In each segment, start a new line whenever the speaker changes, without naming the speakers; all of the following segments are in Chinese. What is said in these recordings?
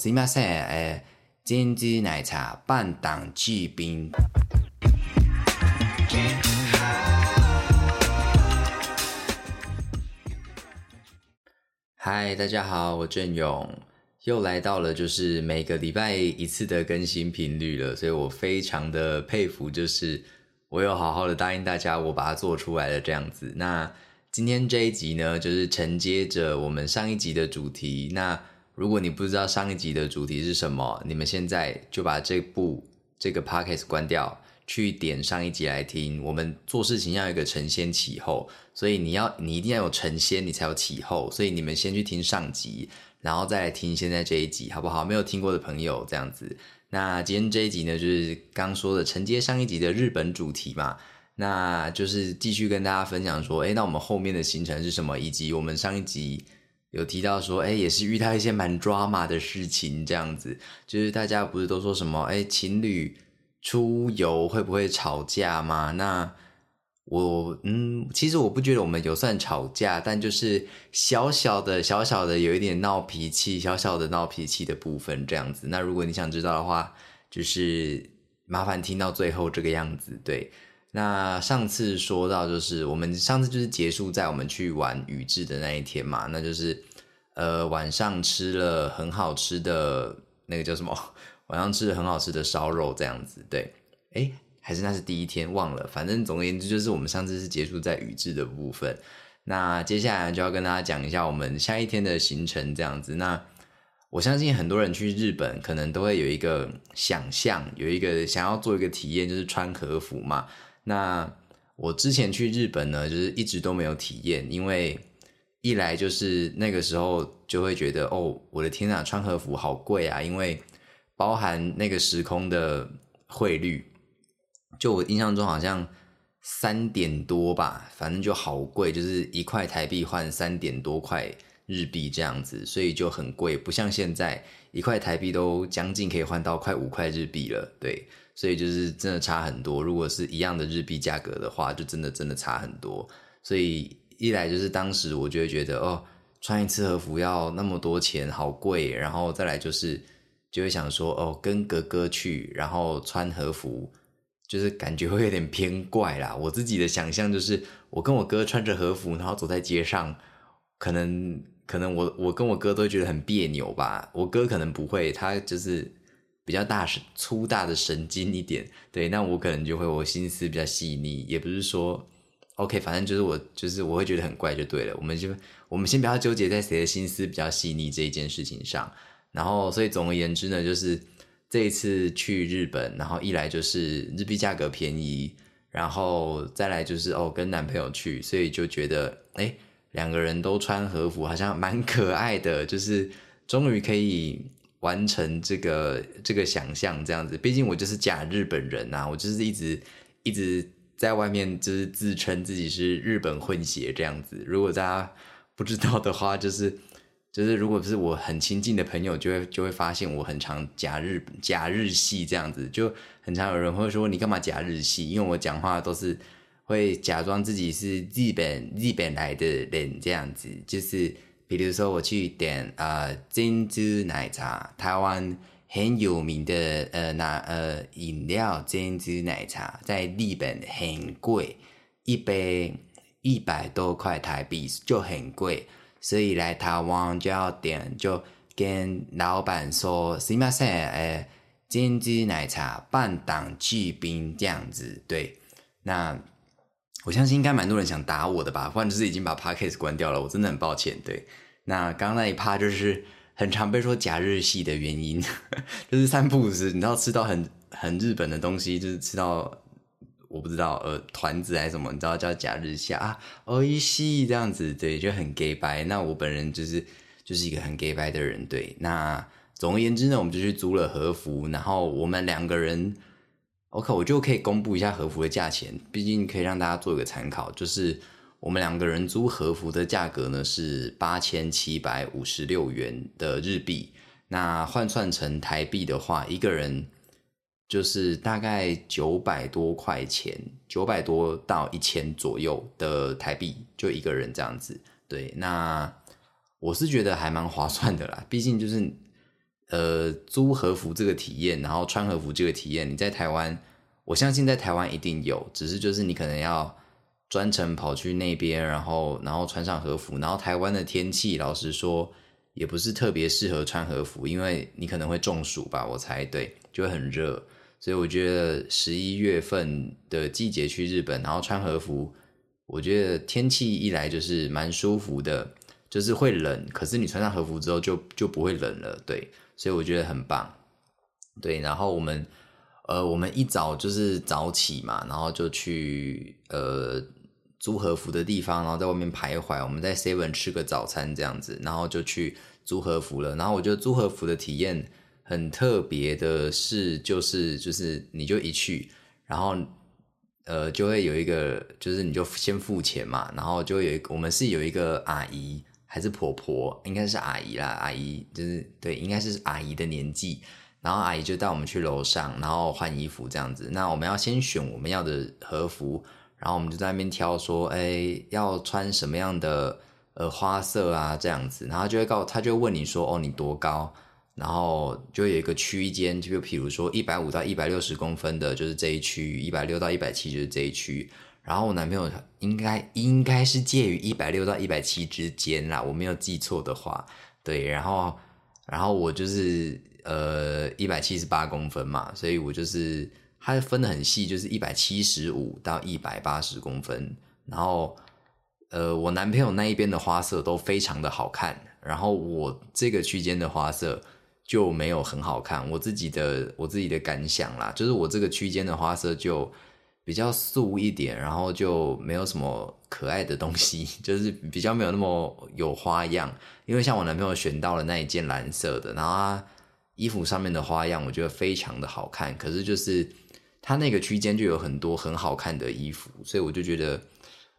すいません、えー、珍珠奶茶半档巨冰。嗨，大家好，我郑勇，又来到了就是每个礼拜一次的更新频率了，所以我非常的佩服，就是我有好好的答应大家，我把它做出来了这样子。那今天这一集呢，就是承接着我们上一集的主题。那 如果你不知道上一集的主题是什么，你们现在就把这部这个 podcast 关掉，去点上一集来听。我们做事情要有一个承先启后，所以你要你一定要有承先，你才有启后。所以你们先去听上集，然后再来听现在这一集，好不好？没有听过的朋友这样子。那今天这一集呢，就是刚说的承接上一集的日本主题嘛，那就是继续跟大家分享说，哎，那我们后面的行程是什么，以及我们上一集。有提到说，哎，也是遇到一些蛮抓马的事情，这样子，就是大家不是都说什么，哎，情侣出游会不会吵架吗？那我，嗯，其实我不觉得我们有算吵架，但就是小小的、小小的有一点闹脾气，小小的闹脾气的部分这样子。那如果你想知道的话，就是麻烦听到最后这个样子，对。那上次说到，就是我们上次就是结束在我们去玩宇治的那一天嘛，那就是呃晚上吃了很好吃的那个叫什么？晚上吃了很好吃的烧肉这样子，对，哎，还是那是第一天忘了，反正总而言之就是我们上次是结束在宇治的部分。那接下来就要跟大家讲一下我们下一天的行程这样子。那我相信很多人去日本可能都会有一个想象，有一个想要做一个体验，就是穿和服嘛。那我之前去日本呢，就是一直都没有体验，因为一来就是那个时候就会觉得，哦，我的天呐，穿和服好贵啊！因为包含那个时空的汇率，就我印象中好像三点多吧，反正就好贵，就是一块台币换三点多块日币这样子，所以就很贵，不像现在一块台币都将近可以换到快五块日币了，对。所以就是真的差很多。如果是一样的日币价格的话，就真的真的差很多。所以一来就是当时我就会觉得，哦，穿一次和服要那么多钱，好贵。然后再来就是就会想说，哦，跟哥哥去，然后穿和服，就是感觉会有点偏怪啦。我自己的想象就是，我跟我哥穿着和服，然后走在街上，可能可能我我跟我哥都觉得很别扭吧。我哥可能不会，他就是。比较大神粗大的神经一点，对，那我可能就会我心思比较细腻，也不是说，OK，反正就是我就是我会觉得很怪就对了。我们就我们先不要纠结在谁的心思比较细腻这一件事情上，然后所以总而言之呢，就是这一次去日本，然后一来就是日币价格便宜，然后再来就是哦跟男朋友去，所以就觉得哎两个人都穿和服好像蛮可爱的，就是终于可以。完成这个这个想象这样子，毕竟我就是假日本人呐，我就是一直一直在外面就是自称自己是日本混血这样子。如果大家不知道的话，就是 就是如果是我很亲近的朋友，就会就会发现我很常假日假日系这样子，就很常有人会说你干嘛假日系？因为我讲话都是会假装自己是日本日本来的人这样子，就是。比如说我去点呃珍珠奶茶，台湾很有名的呃那呃饮料珍珠奶茶，在日本很贵，一杯一百多块台币就很贵，所以来台湾就要点，就跟老板说什么噻？呃珍珠奶茶半档巨冰这样子，对，那我相信应该蛮多人想打我的吧，不然就是已经把 podcast 关掉了，我真的很抱歉，对。那刚刚那一趴就是很常被说假日系的原因，就是三不五时，你知道吃到很很日本的东西，就是吃到我不知道呃团子还是什么，你知道叫假日系啊，哦一系这样子，对，就很 gay 白。那我本人就是就是一个很 gay 白的人，对。那总而言之呢，我们就去租了和服，然后我们两个人，OK，我就可以公布一下和服的价钱，毕竟可以让大家做一个参考，就是。我们两个人租和服的价格呢是八千七百五十六元的日币，那换算成台币的话，一个人就是大概九百多块钱，九百多到一千左右的台币，就一个人这样子。对，那我是觉得还蛮划算的啦，毕竟就是呃租和服这个体验，然后穿和服这个体验，你在台湾，我相信在台湾一定有，只是就是你可能要专程跑去那边，然后然后穿上和服，然后台湾的天气，老实说也不是特别适合穿和服，因为你可能会中暑吧，我猜对，就很热。所以我觉得十一月份的季节去日本，然后穿和服，我觉得天气一来就是蛮舒服的，就是会冷，可是你穿上和服之后就就不会冷了，对，所以我觉得很棒，对。然后我们呃，我们一早就是早起嘛，然后就去呃租和服的地方，然后在外面徘徊，我们在 Seven 吃个早餐这样子，然后就去租和服了。然后我觉得租和服的体验。很特别的是，就是就是你就一去，然后呃就会有一个，就是你就先付钱嘛，然后就有一个，我们是有一个阿姨还是婆婆，应该是阿姨啦，阿姨就是对，应该是阿姨的年纪，然后阿姨就带我们去楼上，然后换衣服这样子。那我们要先选我们要的和服，然后我们就在那边挑说，哎，要穿什么样的呃花色啊这样子，然后就会告他就问你说，哦，你多高？然后就有一个区间，就比如说一百五到一百六十公分的，就是这一区；一百六到一百七就是这一区。然后我男朋友应该应该是介于一百六到一百七之间啦，我没有记错的话。对，然后然后我就是呃一百七十八公分嘛，所以我就是它分的很细，就是一百七十五到一百八十公分。然后呃我男朋友那一边的花色都非常的好看，然后我这个区间的花色。就没有很好看，我自己的我自己的感想啦，就是我这个区间的花色就比较素一点，然后就没有什么可爱的东西，就是比较没有那么有花样。因为像我男朋友选到了那一件蓝色的，然后他衣服上面的花样我觉得非常的好看，可是就是他那个区间就有很多很好看的衣服，所以我就觉得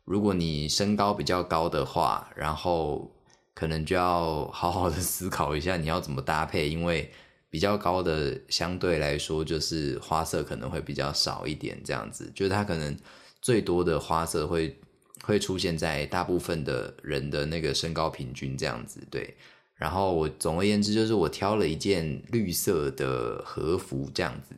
如果你身高比较高的话，然后。可能就要好好的思考一下你要怎么搭配，因为比较高的相对来说就是花色可能会比较少一点，这样子，就是它可能最多的花色会会出现在大部分的人的那个身高平均这样子，对。然后我总而言之就是我挑了一件绿色的和服这样子，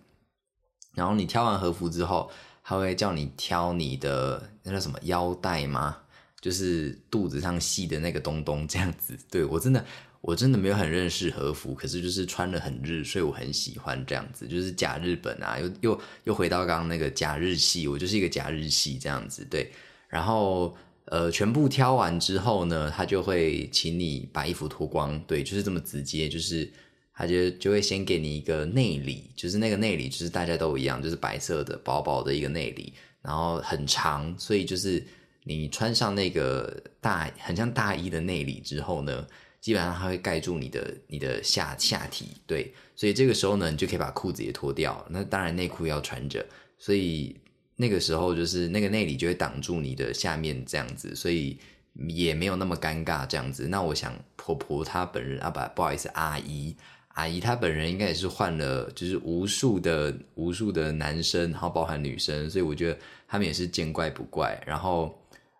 然后你挑完和服之后，他会叫你挑你的那叫什么腰带吗？就是肚子上系的那个东东这样子，对我真的我真的没有很认识和服，可是就是穿的很日，所以我很喜欢这样子，就是假日本啊，又又又回到刚刚那个假日系，我就是一个假日系这样子，对，然后呃全部挑完之后呢，他就会请你把衣服脱光，对，就是这么直接，就是他就就会先给你一个内里，就是那个内里就是大家都一样，就是白色的薄薄的一个内里，然后很长，所以就是。你穿上那个大很像大衣的内里之后呢，基本上它会盖住你的你的下下体，对，所以这个时候呢，你就可以把裤子也脱掉。那当然内裤要穿着，所以那个时候就是那个内里就会挡住你的下面这样子，所以也没有那么尴尬这样子。那我想婆婆她本人啊，不不好意思，阿姨阿姨她本人应该也是换了就是无数的无数的男生，然后包含女生，所以我觉得他们也是见怪不怪，然后。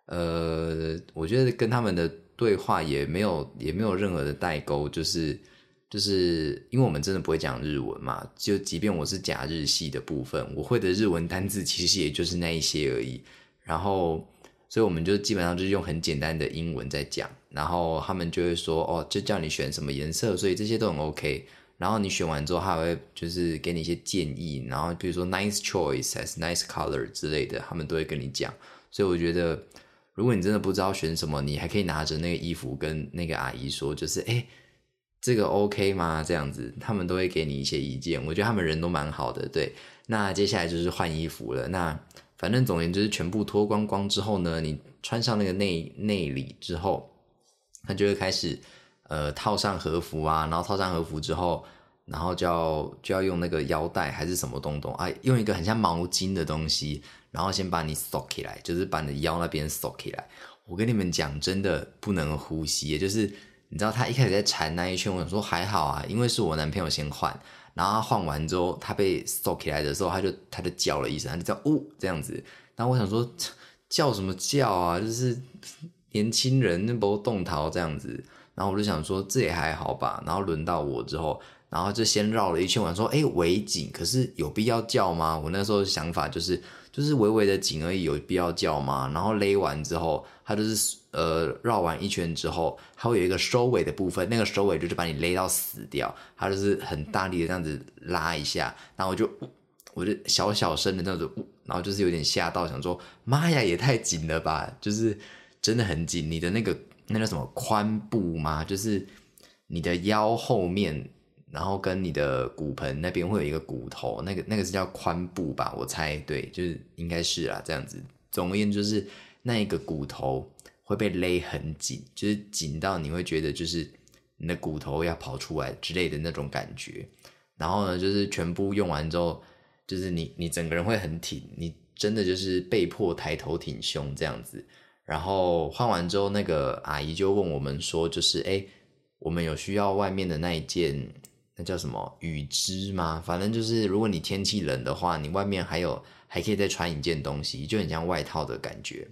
呃，我觉得跟他们的对话也没有也没有任何的代沟，就是就是因为我们真的不会讲日文嘛，就即便我是假日系的部分，我会的日文单字其实也就是那一些而已。然后，所以我们就基本上就是用很简单的英文在讲，然后他们就会说哦，就叫你选什么颜色，所以这些都很 OK。然后你选完之后，还会就是给你一些建议，然后比如说 nice choice 还是 nice color 之类的，他们都会跟你讲。所以我觉得。如果你真的不知道选什么，你还可以拿着那个衣服跟那个阿姨说，就是哎，这个 OK 吗？这样子，他们都会给你一些意见。我觉得他们人都蛮好的。对，那接下来就是换衣服了。那反正总而言之，全部脱光光之后呢，你穿上那个内内里之后，他就会开始呃套上和服啊，然后套上和服之后，然后就要就要用那个腰带还是什么东东啊，用一个很像毛巾的东西。然后先把你锁起来，就是把你的腰那边锁起来。我跟你们讲，真的不能呼吸。就是你知道，他一开始在缠那一圈，我想说还好啊，因为是我男朋友先换。然后他换完之后，他被锁起来的时候，他就他就叫了一声，他就叫呜这样子。然后我想说，叫什么叫啊？就是年轻人那波动逃这样子。然后我就想说，这也还好吧。然后轮到我之后，然后就先绕了一圈，我说：“哎，围景，可是有必要叫吗？”我那时候想法就是，就是微微的紧而已，有必要叫吗？然后勒完之后，它就是呃绕完一圈之后，它会有一个收尾的部分，那个收尾就是把你勒到死掉，它就是很大力的这样子拉一下，然后我就我就小小声的那种，然后就是有点吓到，想说：“妈呀，也太紧了吧！”就是真的很紧，你的那个那叫什么髋部吗？就是你的腰后面。然后跟你的骨盆那边会有一个骨头，那个那个是叫髋部吧？我猜对，就是应该是啊，这样子。总而言之，就是那一个骨头会被勒很紧，就是紧到你会觉得就是你的骨头要跑出来之类的那种感觉。然后呢，就是全部用完之后，就是你你整个人会很挺，你真的就是被迫抬头挺胸这样子。然后换完之后，那个阿姨就问我们说，就是哎，我们有需要外面的那一件。叫什么雨织吗？反正就是，如果你天气冷的话，你外面还有还可以再穿一件东西，就很像外套的感觉。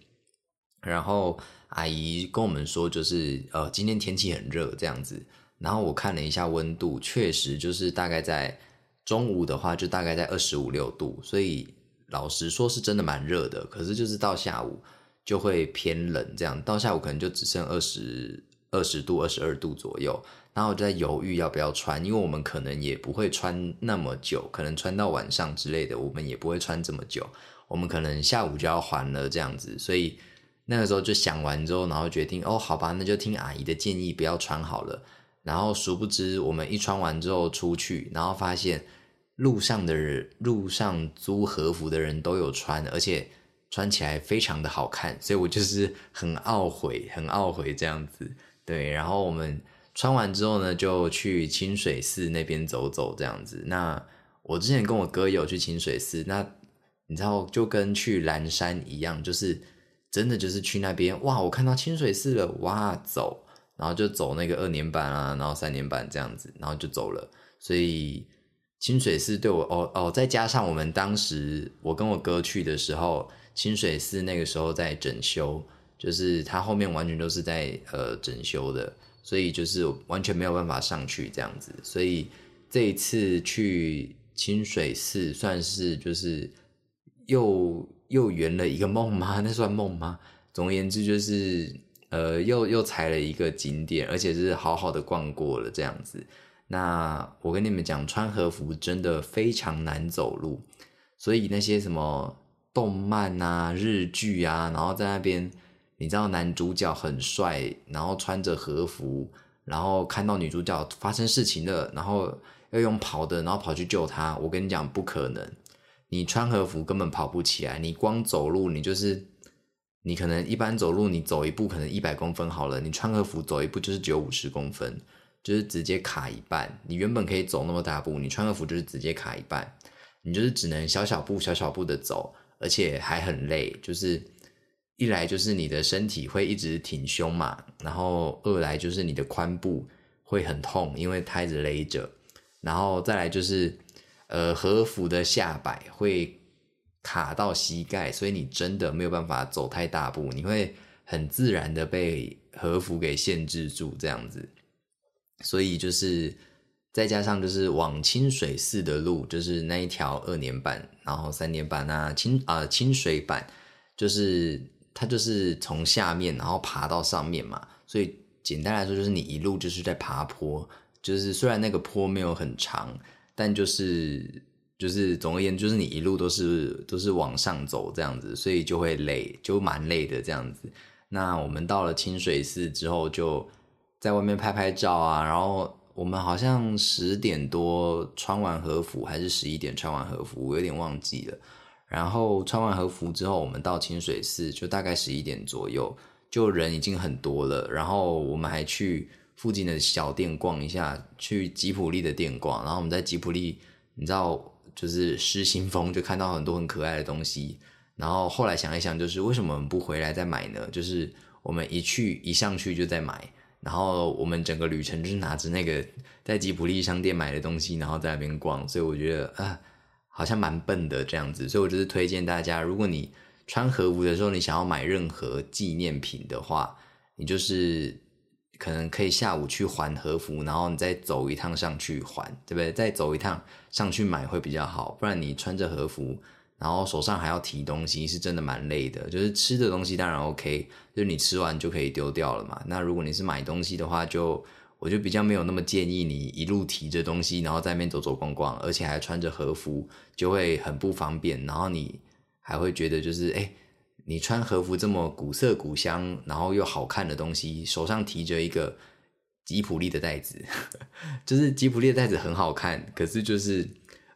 然后阿姨跟我们说，就是呃，今天天气很热这样子。然后我看了一下温度，确实就是大概在中午的话，就大概在二十五六度。所以老实说，是真的蛮热的。可是就是到下午就会偏冷，这样到下午可能就只剩二十二十度、二十二度左右。然后我就在犹豫要不要穿，因为我们可能也不会穿那么久，可能穿到晚上之类的，我们也不会穿这么久。我们可能下午就要还了这样子，所以那个时候就想完之后，然后决定哦，好吧，那就听阿姨的建议，不要穿好了。然后殊不知，我们一穿完之后出去，然后发现路上的人，路上租和服的人都有穿，而且穿起来非常的好看，所以我就是很懊悔，很懊悔这样子。对，然后我们。穿完之后呢，就去清水寺那边走走，这样子。那我之前跟我哥有去清水寺，那你知道就跟去蓝山一样，就是真的就是去那边哇，我看到清水寺了哇，走，然后就走那个二年班啊，然后三年班这样子，然后就走了。所以清水寺对我哦哦，再加上我们当时我跟我哥去的时候，清水寺那个时候在整修，就是它后面完全都是在呃整修的。所以就是完全没有办法上去这样子，所以这一次去清水寺算是就是又又圆了一个梦吗？那算梦吗？总而言之就是呃又又踩了一个景点，而且是好好的逛过了这样子。那我跟你们讲，穿和服真的非常难走路，所以那些什么动漫啊、日剧啊，然后在那边。你知道男主角很帅，然后穿着和服，然后看到女主角发生事情了，然后要用跑的，然后跑去救她。我跟你讲，不可能，你穿和服根本跑不起来。你光走路，你就是你可能一般走路，你走一步可能一百公分好了，你穿和服走一步就是只有五十公分，就是直接卡一半。你原本可以走那么大步，你穿和服就是直接卡一半，你就是只能小小步小小步的走，而且还很累，就是。一来就是你的身体会一直挺胸嘛，然后二来就是你的髋部会很痛，因为胎子勒着，然后再来就是，呃，和服的下摆会卡到膝盖，所以你真的没有办法走太大步，你会很自然的被和服给限制住这样子，所以就是再加上就是往清水寺的路，就是那一条二年半，然后三年半啊清啊清水版就是。它就是从下面然后爬到上面嘛，所以简单来说就是你一路就是在爬坡，就是虽然那个坡没有很长，但就是就是总而言之就是你一路都是都是往上走这样子，所以就会累，就蛮累的这样子。那我们到了清水寺之后，就在外面拍拍照啊，然后我们好像十点多穿完和服，还是十一点穿完和服，我有点忘记了。然后穿完和服之后，我们到清水寺就大概十一点左右，就人已经很多了。然后我们还去附近的小店逛一下，去吉普力的店逛。然后我们在吉普力，你知道，就是失心疯，就看到很多很可爱的东西。然后后来想一想，就是为什么我们不回来再买呢？就是我们一去一上去就在买，然后我们整个旅程就是拿着那个在吉普力商店买的东西，然后在那边逛。所以我觉得啊。好像蛮笨的这样子，所以我就是推荐大家，如果你穿和服的时候，你想要买任何纪念品的话，你就是可能可以下午去还和服，然后你再走一趟上去还，对不对？再走一趟上去买会比较好，不然你穿着和服，然后手上还要提东西，是真的蛮累的。就是吃的东西当然 OK，就是你吃完就可以丢掉了嘛。那如果你是买东西的话，就我就比较没有那么建议你一路提着东西，然后在那边走走逛逛，而且还穿着和服，就会很不方便。然后你还会觉得就是哎。你穿和服这么古色古香，然后又好看的东西，手上提着一个吉普力的袋子，就是吉普力的袋子很好看，可是就是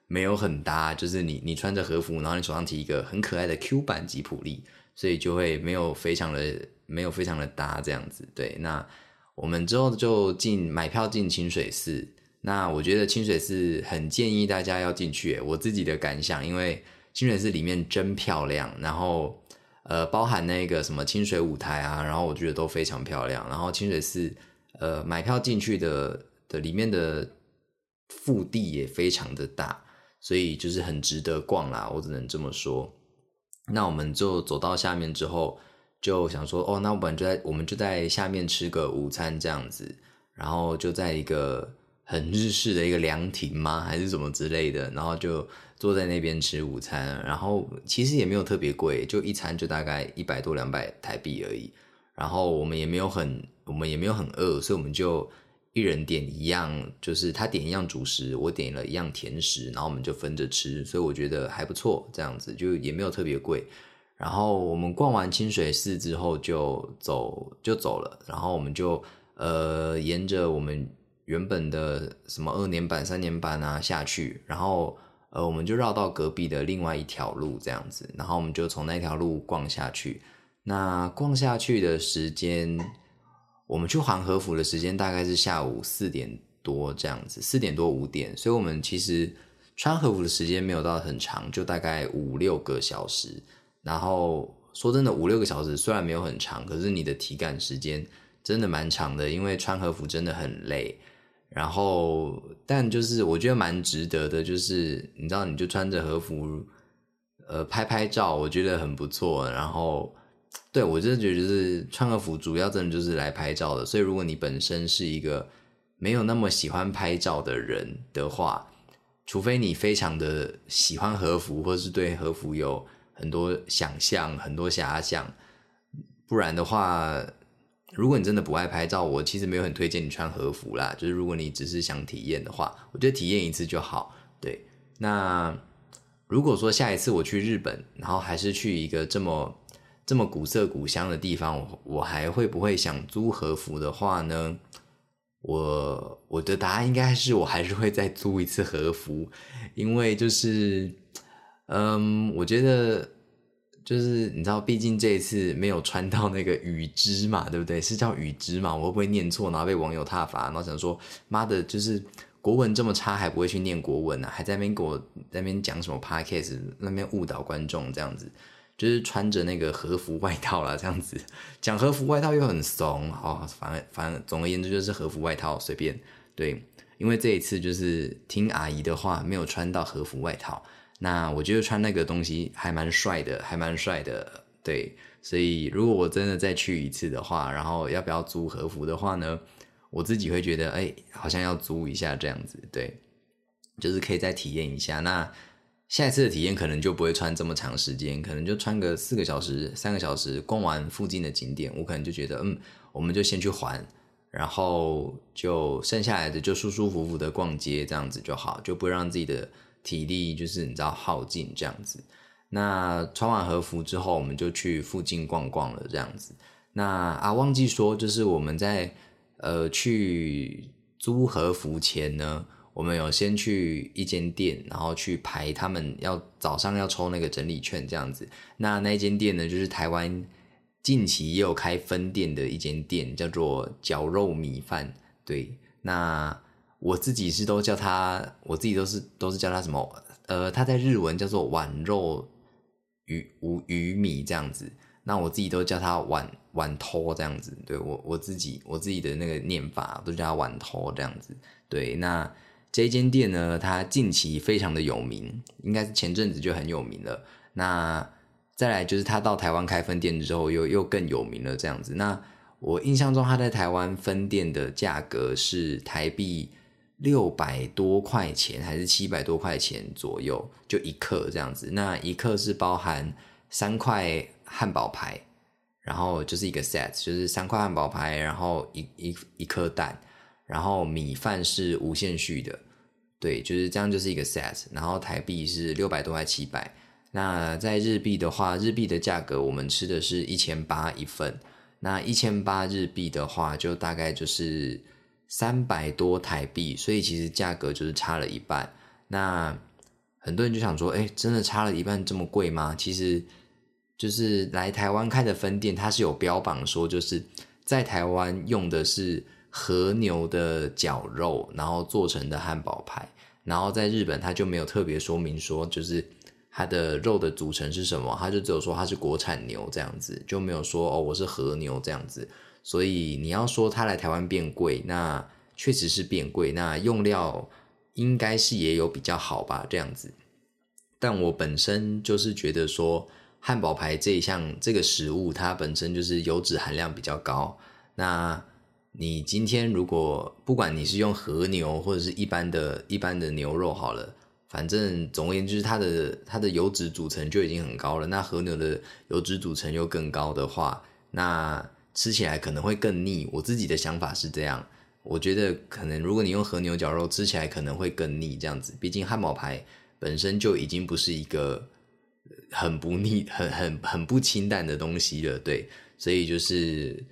没有很搭。就是你你穿着和服，然后你手上提一个很可爱的 Q 版吉普力，所以就会没有非常的没有非常的搭这样子。对，那我们之后就进买票进清水寺。那我觉得清水寺很建议大家要进去，我自己的感想，因为清水寺里面真漂亮，然后。呃，包含那个什么清水舞台啊，然后我觉得都非常漂亮。然后清水寺，呃，买票进去的的里面的腹地也非常的大，所以就是很值得逛啦。我只能这么说。那我们就走到下面之后，就想说，哦，那我们就在我们就在下面吃个午餐这样子，然后就在一个很日式的一个凉亭吗，还是什么之类的，然后就。坐在那边吃午餐，然后其实也没有特别贵，就一餐就大概一百多两百台币而已。然后我们也没有很，我们也没有很饿，所以我们就一人点一样，就是他点一样主食，我点了一样甜食，然后我们就分着吃。所以我觉得还不错，这样子就也没有特别贵。然后我们逛完清水寺之后就走就走了，然后我们就呃沿着我们原本的什么二年版三年版啊下去，然后。呃，我们就绕到隔壁的另外一条路这样子，然后我们就从那条路逛下去。那逛下去的时间，我们去还和服的时间大概是下午四点多这样子，四点多五点。所以，我们其实穿和服的时间没有到很长，就大概五六个小时。然后说真的，五六个小时虽然没有很长，可是你的体感时间真的蛮长的，因为穿和服真的很累。然后，但就是我觉得蛮值得的，就是你知道，你就穿着和服，呃，拍拍照，我觉得很不错。然后，对我真的觉得就是穿和服，主要真的就是来拍照的。所以，如果你本身是一个没有那么喜欢拍照的人的话，除非你非常的喜欢和服，或是对和服有很多想象、很多遐想，不然的话。如果你真的不爱拍照，我其实没有很推荐你穿和服啦。就是如果你只是想体验的话，我觉得体验一次就好。对，那如果说下一次我去日本，然后还是去一个这么这么古色古香的地方，我我还会不会想租和服的话呢？我我的答案应该是我还是会再租一次和服，因为就是，嗯，我觉得。就是你知道，毕竟这一次没有穿到那个羽织嘛，对不对？是叫羽织嘛？我会不会念错，然后被网友挞伐？然后想说，妈的，就是国文这么差，还不会去念国文呢？还在那边给我在那边讲什么 podcast，那边误导观众这样子，就是穿着那个和服外套啦，这样子讲和服外套又很怂，哦，反正反正总而言之就是和服外套随便对，因为这一次就是听阿姨的话，没有穿到和服外套。那我觉得穿那个东西还蛮帅的，还蛮帅的，对。所以如果我真的再去一次的话，然后要不要租和服的话呢？我自己会觉得，哎，好像要租一下这样子，对，就是可以再体验一下。那下一次的体验可能就不会穿这么长时间，可能就穿个四个小时、三个小时，逛完附近的景点，我可能就觉得，嗯，我们就先去还，然后就剩下来的就舒舒服服的逛街这样子就好，就不会让自己的。体力就是你知道耗尽这样子，那穿完和服之后，我们就去附近逛逛了这样子。那啊，忘记说，就是我们在呃去租和服前呢，我们有先去一间店，然后去排他们要早上要抽那个整理券这样子。那那间店呢，就是台湾近期也有开分店的一间店，叫做绞肉米饭。对，那。我自己是都叫他，我自己都是都是叫他什么？呃，他在日文叫做碗肉鱼无鱼米这样子。那我自己都叫他碗碗托这样子。对我我自己我自己的那个念法都叫他碗托这样子。对，那这间店呢，它近期非常的有名，应该是前阵子就很有名了。那再来就是他到台湾开分店之后，又又更有名了这样子。那我印象中他在台湾分店的价格是台币六百多块钱，还是七百多块钱左右，就一克这样子。那一克是包含三块汉堡排，然后就是一个 set，就是三块汉堡排，然后一一一颗蛋，然后米饭是无限续的，对，就是这样，就是一个 set。然后台币是六百多块七百。那在日币的话，日币的价格我们吃的是一千八一份。那一千八日币的话，就大概就是三百多台币，所以其实价格就是差了一半。那很多人就想说，哎，真的差了一半这么贵吗？其实就是来台湾开的分店，它是有标榜说，就是在台湾用的是和牛的绞肉，然后做成的汉堡排，然后在日本它就没有特别说明说，就是。它的肉的组成是什么？它就只有说它是国产牛这样子，就没有说哦我是和牛这样子。所以你要说它来台湾变贵，那确实是变贵。那用料应该是也有比较好吧这样子。但我本身就是觉得说汉堡排这一项这个食物，它本身就是油脂含量比较高。那你今天如果不管你是用和牛或者是一般的一般的牛肉好了。反正总而言之，它的它的油脂组成就已经很高了。那和牛的油脂组成又更高的话，那吃起来可能会更腻。我自己的想法是这样，我觉得可能如果你用和牛绞肉吃起来可能会更腻。这样子，毕竟汉堡排本身就已经不是一个很不腻、很很很不清淡的东西了。对，所以就是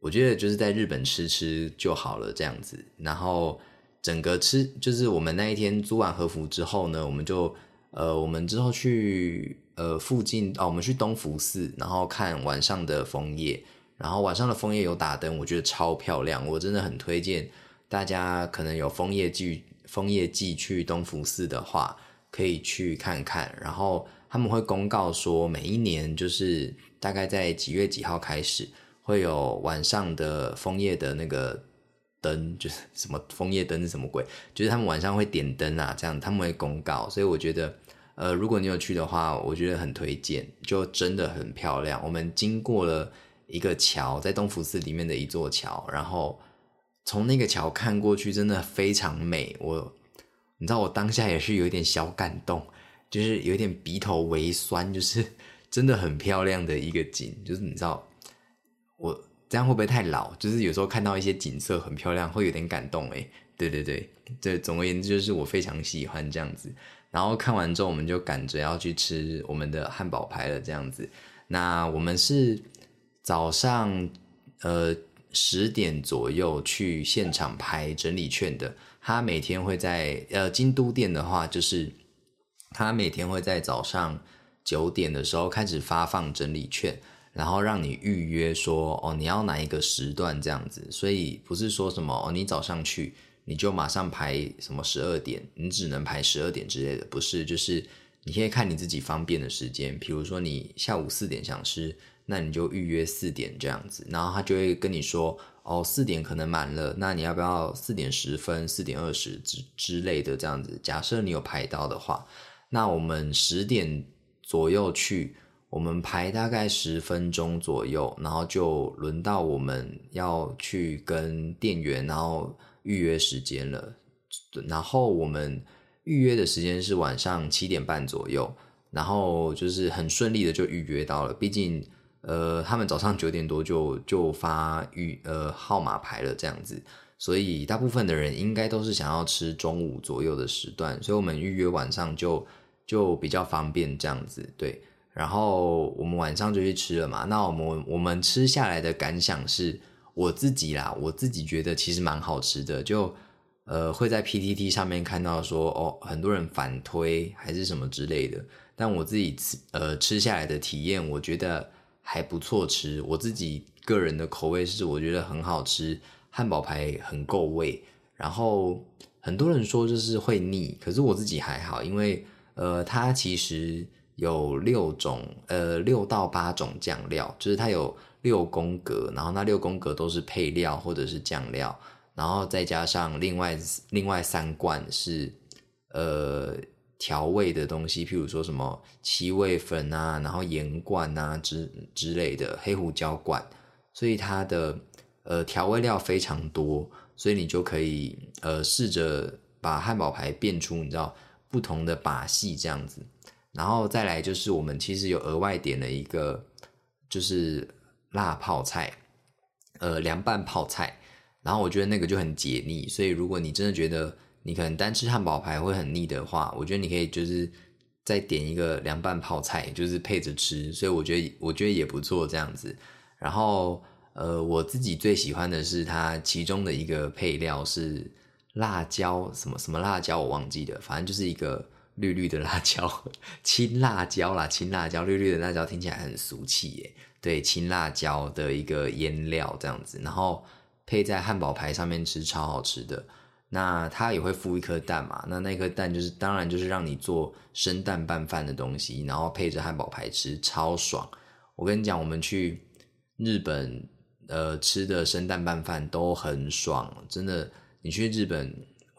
我觉得就是在日本吃吃就好了这样子，然后。整个吃就是我们那一天租完和服之后呢，我们就呃，我们之后去呃附近哦，我们去东福寺，然后看晚上的枫叶，然后晚上的枫叶有打灯，我觉得超漂亮，我真的很推荐大家，可能有枫叶季枫叶季去东福寺的话，可以去看看。然后他们会公告说，每一年就是大概在几月几号开始会有晚上的枫叶的那个。灯就是 什么枫叶灯是什么鬼？就是他们晚上会点灯啊，这样他们会公告，所以我觉得，呃，如果你有去的话，我觉得很推荐，就真的很漂亮。我们经过了一个桥，在东福寺里面的一座桥，然后从那个桥看过去，真的非常美。我，你知道，我当下也是有一点小感动，就是有点鼻头微酸，就是 真的很漂亮的一个景，就是你知道，我。这样会不会太老？就是有时候看到一些景色很漂亮，会有点感动诶。对对对，这总而言之就是我非常喜欢这样子。然后看完之后，我们就赶着要去吃我们的汉堡排了。这样子，那我们是早上呃十点左右去现场排整理券的。他每天会在呃京都店的话，就是他每天会在早上九点的时候开始发放整理券。然后让你预约说哦，你要哪一个时段这样子，所以不是说什么哦，你早上去你就马上排什么十二点，你只能排十二点之类的，不是，就是你可以看你自己方便的时间，比如说你下午四点想吃，那你就预约四点这样子，然后他就会跟你说哦，四点可能满了，那你要不要四点十分、四点二十之之类的这样子？假设你有排到的话，那我们十点左右去。我们排大概十分钟左右，然后就轮到我们要去跟店员，然后预约时间了。然后我们预约的时间是晚上七点半左右，然后就是很顺利的就预约到了。毕竟，呃，他们早上九点多就就发预呃号码牌了这样子，所以大部分的人应该都是想要吃中午左右的时段，所以我们预约晚上就就比较方便这样子，对。然后我们晚上就去吃了嘛。那我们我们吃下来的感想是，我自己啦，我自己觉得其实蛮好吃的。就呃会在 PTT 上面看到说，哦，很多人反推还是什么之类的。但我自己吃呃吃下来的体验，我觉得还不错吃。我自己个人的口味是，我觉得很好吃，汉堡排很够味。然后很多人说就是会腻，可是我自己还好，因为呃它其实。有六种，呃，六到八种酱料，就是它有六宫格，然后那六宫格都是配料或者是酱料，然后再加上另外另外三罐是呃调味的东西，譬如说什么七味粉啊，然后盐罐啊之之类的黑胡椒罐，所以它的呃调味料非常多，所以你就可以呃试着把汉堡排变出你知道不同的把戏这样子。然后再来就是我们其实有额外点了一个就是辣泡菜，呃凉拌泡菜。然后我觉得那个就很解腻，所以如果你真的觉得你可能单吃汉堡排会很腻的话，我觉得你可以就是再点一个凉拌泡菜，就是配着吃。所以我觉得我觉得也不错这样子。然后呃，我自己最喜欢的是它其中的一个配料是辣椒，什么什么辣椒我忘记了，反正就是一个绿绿的辣椒，青辣椒啦，青辣椒，绿绿的辣椒听起来很俗气耶。对，青辣椒的一个腌料这样子，然后。配在汉堡排上面吃超好吃的，那它也会孵一颗蛋嘛？那那颗蛋就是当然就是让你做生蛋拌饭的东西，然后配着汉堡排吃超爽。我跟你讲，我们去日本呃吃的生蛋拌饭都很爽，真的。你去日本，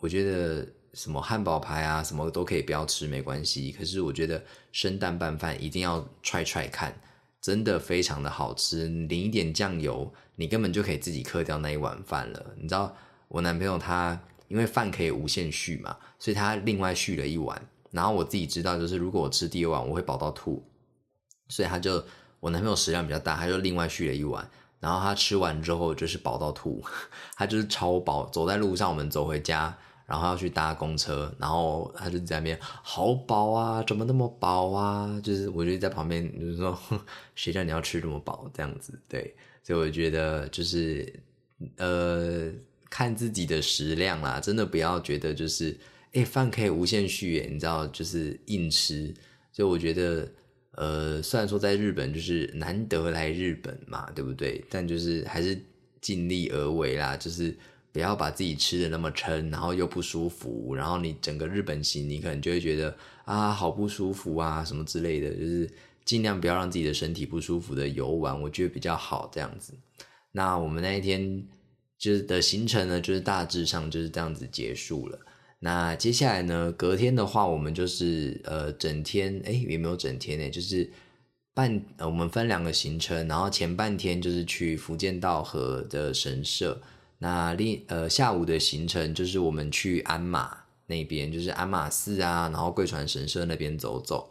我觉得什么汉堡排啊什么都可以不要吃没关系，可是我觉得生蛋拌饭一定要踹踹看。真的非常的好吃，淋一点酱油，你根本就可以自己嗑掉那一碗饭了。你知道我男朋友他因为饭可以无限续嘛，所以他另外续了一碗。然后我自己知道，就是如果我吃第二碗，我会饱到吐，所以他就我男朋友食量比较大，他就另外续了一碗。然后他吃完之后就是饱到吐，他就是超饱。走在路上，我们走回家。然后要去搭公车，然后他就在那边好饱啊，怎么那么饱啊？就是我就在旁边，就是说 谁叫你要吃这么饱这样子？对，所以我觉得就是呃，看自己的食量啦，真的不要觉得就是哎饭可以无限续，你知道就是硬吃。所以我觉得呃，虽然说在日本就是难得来日本嘛，对不对？但就是还是尽力而为啦，就是。不要把自己吃的那么撑，然后又不舒服，然后你整个日本行，你可能就会觉得啊，好不舒服啊，什么之类的，就是尽量不要让自己的身体不舒服的游玩，我觉得比较好这样子。那我们那一天就是的行程呢，就是大致上就是这样子结束了。那接下来呢，隔天的话，我们就是呃整天，哎，也没有整天呢，就是半，我们分两个行程，然后前半天就是去福建道和的神社。那另呃下午的行程就是我们去鞍马那边，就是鞍马寺啊，然后贵船神社那边走走。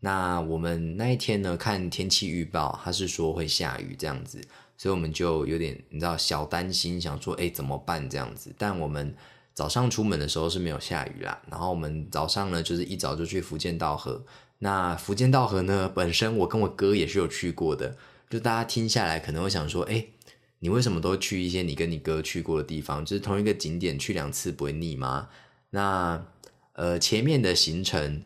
那我们那一天呢，看天气预报，它是说会下雨这样子，所以我们就有点你知道小担心，想说哎怎么办这样子。但我们早上出门的时候是没有下雨啦。然后我们早上呢，就是一早就去福建道河。那福建道河呢，本身我跟我哥也是有去过的，就大家听下来可能会想说，哎。你为什么都去一些你跟你哥去过的地方？就是同一个景点去两次不会腻吗？那呃前面的行程，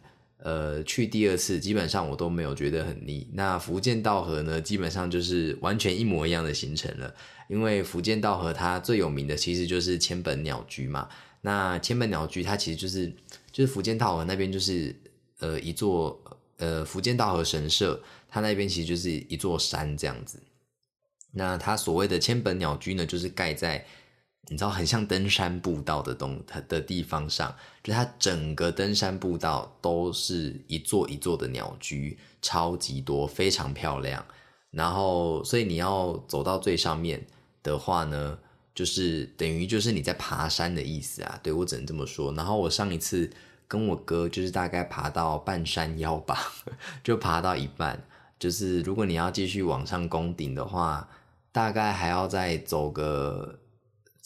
呃去第二次基本上我都没有觉得很腻。那福建道河呢，基本上就是完全一模一样的行程了。因为福建道河它最有名的其实就是千本鸟居嘛。那千本鸟居它其实就是就是福建道河那边就是呃一座呃福建道河神社，它那边其实就是一座山这样子。那它所谓的千本鸟居呢，就是盖在你知道很像登山步道的东它的地方上，就它整个登山步道都是一座一座的鸟居，超级多，非常漂亮。然后，所以你要走到最上面的话呢，就是等于就是你在爬山的意思啊。对我只能这么说。然后我上一次跟我哥就是大概爬到半山腰吧，就爬到一半，就是如果你要继续往上攻顶的话。大概还要再走个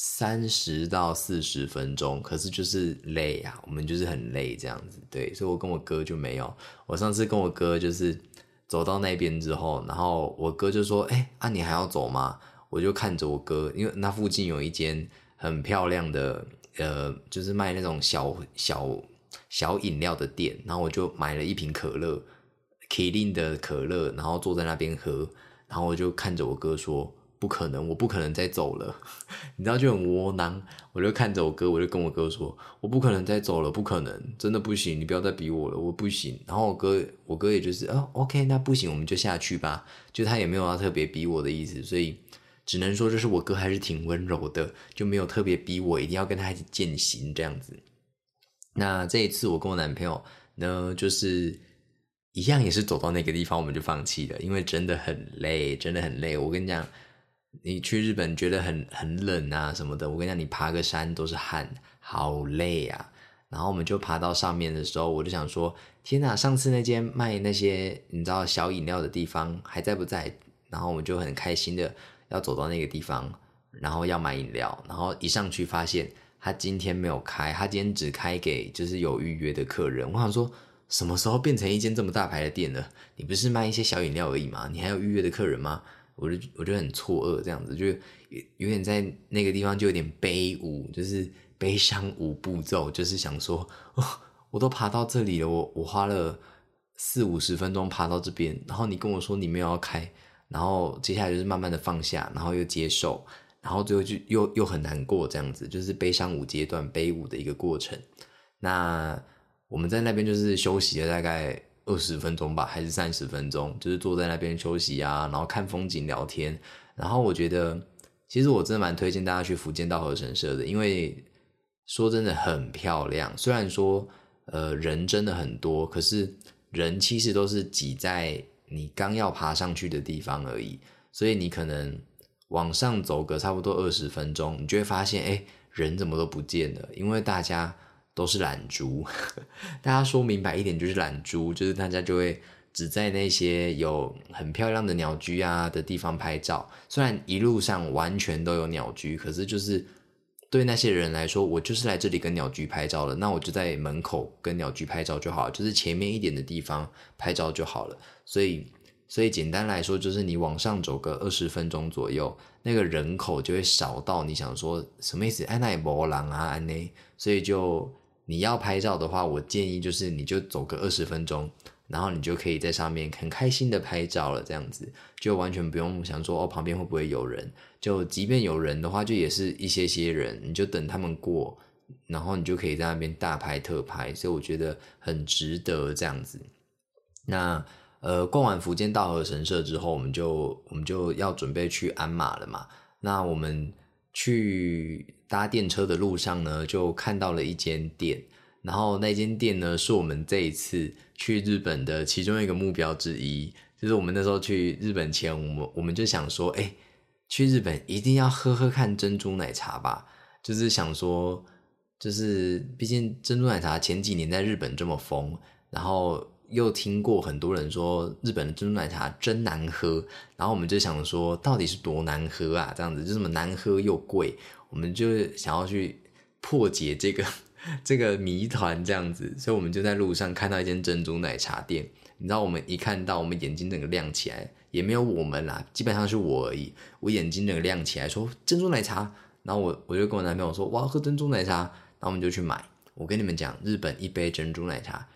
三十到四十分钟，可是就是累啊，我们就是很累这样子，对，所以我跟我哥就没有。我上次跟我哥就是走到那边之后，然后我哥就说：“哎，啊你还要走吗？”我就看着我哥，因为那附近有一间很漂亮的，呃，就是卖那种小小小饮料的店，然后我就买了一瓶可乐，Killing 的可乐，然后坐在那边喝，然后我就看着我哥说。不可能，我不可能再走了，你知道就很窝囊。我就看着我哥，我就跟我哥说，我不可能再走了，不可能，真的不行，你不要再逼我了，我不行。然后我哥，我哥也就是啊，OK，那不行，我们就下去吧。就他也没有要特别逼我的意思，所以只能说就是我哥还是挺温柔的，就没有特别逼我一定要跟他一起践行这样子。那这一次我跟我男朋友呢，就是一样也是走到那个地方，我们就放弃了，因为真的很累，真的很累。我跟你讲。你去日本觉得很很冷啊什么的，我跟你讲，你爬个山都是汗，好累啊。然后我们就爬到上面的时候，我就想说，天哪，上次那间卖那些你知道小饮料的地方还在不在？然后我们就很开心的要走到那个地方，然后要买饮料。然后一上去发现他今天没有开，他今天只开给就是有预约的客人。我想说，什么时候变成一间这么大牌的店了？你不是卖一些小饮料而已吗？你还有预约的客人吗？我就我就很错愕，这样子就有点在那个地方就有点悲舞，就是悲伤五步骤，就是想说，我都爬到这里了，我我花了四五十分钟爬到这边，然后你跟我说你没有要开。然后接下来就是慢慢的放下，然后又接受，然后最后就又又很难过，这样子就是悲伤五阶段悲舞的一个过程。那我们在那边就是休息了大概二十分钟吧，还是三十分钟，就是坐在那边休息啊，然后看风景聊天。然后我觉得，其实我真的蛮推荐大家去福建道和神社的，因为说真的很漂亮。虽然说呃人真的很多，可是人其实都是挤在。你刚要爬上去的地方而已，所以你可能往上走个差不多二十分钟，你就会发现，哎，人怎么都不见了？因为大家都是懒猪。大家说明白一点，就是懒猪，就是大家就会只在那些有很漂亮的鸟居啊的地方拍照。虽然一路上完全都有鸟居，可是就是对那些人来说，我就是来这里跟鸟居拍照了，那我就在门口跟鸟居拍照就好，就是前面一点的地方拍照就好了。所以，所以简单来说，就是你往上走个二十分钟左右，那个人口就会少到你想说什么意思？哎，那也波浪啊，安内。所以就你要拍照的话，我建议就是你就走个二十分钟，然后你就可以在上面很开心的拍照了。这样子就完全不用想说哦，旁边会不会有人？就即便有人的话，就也是一些些人，你就等他们过，然后你就可以在那边大拍特拍。所以我觉得很值得这样子。那。呃，逛完福建道和神社之后，我们就我们就要准备去鞍马了嘛。那我们去搭电车的路上呢，就看到了一间店，然后那间店呢，是我们这一次去日本的其中一个目标之一。就是我们那时候去日本前，我们我们就想说，哎，去日本一定要喝喝看珍珠奶茶吧。就是想说，就是毕竟珍珠奶茶前几年在日本这么疯，然后。又听过很多人说日本的珍珠奶茶真难喝，然后我们就想说到底是多难喝啊？这样子就这么难喝又贵，我们就想要去破解这个这个谜团，这样子，所以我们就在路上看到一间珍珠奶茶店，你知道我们一看到，我们眼睛整个亮起来，也没有我们啦，基本上是我而已，我眼睛整个亮起来，说珍珠奶茶，然后我我就跟我男朋友说我要喝珍珠奶茶，然后我们就去买。我跟你们讲，日本一杯珍珠奶茶。